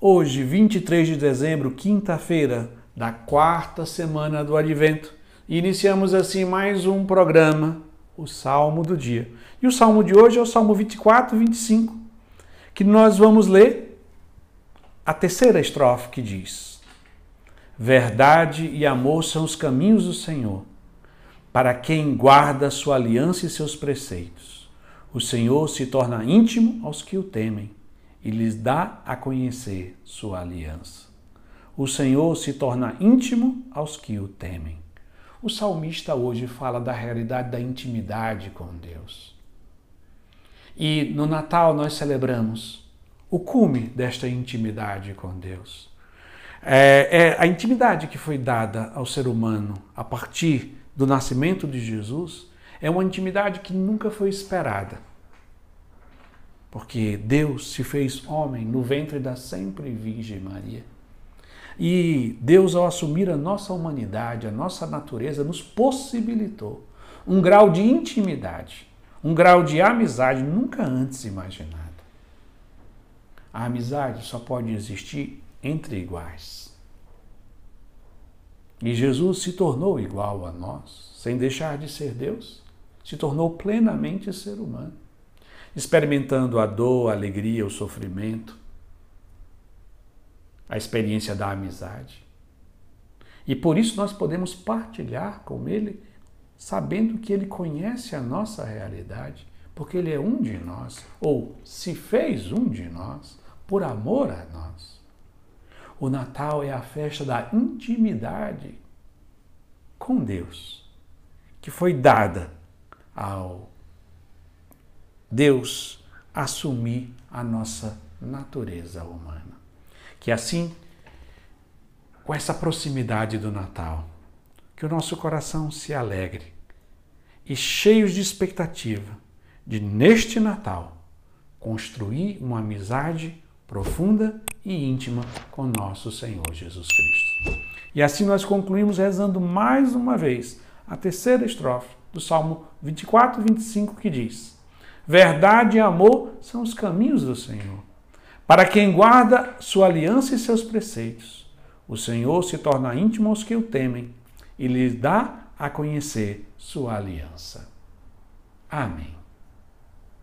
Hoje, 23 de dezembro, quinta-feira da quarta semana do Advento, iniciamos assim mais um programa, o Salmo do Dia. E o salmo de hoje é o Salmo 24 e 25, que nós vamos ler a terceira estrofe que diz: Verdade e amor são os caminhos do Senhor, para quem guarda sua aliança e seus preceitos. O Senhor se torna íntimo aos que o temem e lhes dá a conhecer sua aliança. O Senhor se torna íntimo aos que o temem. O salmista hoje fala da realidade da intimidade com Deus. E no Natal nós celebramos o cume desta intimidade com Deus. É, é, a intimidade que foi dada ao ser humano a partir do nascimento de Jesus é uma intimidade que nunca foi esperada porque Deus se fez homem no ventre da sempre Virgem Maria. E Deus, ao assumir a nossa humanidade, a nossa natureza, nos possibilitou um grau de intimidade, um grau de amizade nunca antes imaginado. A amizade só pode existir entre iguais. E Jesus se tornou igual a nós, sem deixar de ser Deus, se tornou plenamente ser humano experimentando a dor, a alegria, o sofrimento, a experiência da amizade. E por isso nós podemos partilhar com Ele, sabendo que Ele conhece a nossa realidade, porque Ele é um de nós, ou se fez um de nós, por amor a nós. O Natal é a festa da intimidade com Deus, que foi dada ao Deus assumir a nossa natureza humana. Que assim, com essa proximidade do Natal, que o nosso coração se alegre e cheios de expectativa de neste Natal construir uma amizade profunda e íntima com nosso Senhor Jesus Cristo. E assim nós concluímos rezando mais uma vez a terceira estrofe do Salmo 24 e 25 que diz: Verdade e amor são os caminhos do Senhor. Para quem guarda sua aliança e seus preceitos, o Senhor se torna íntimo aos que o temem e lhes dá a conhecer sua aliança. Amém.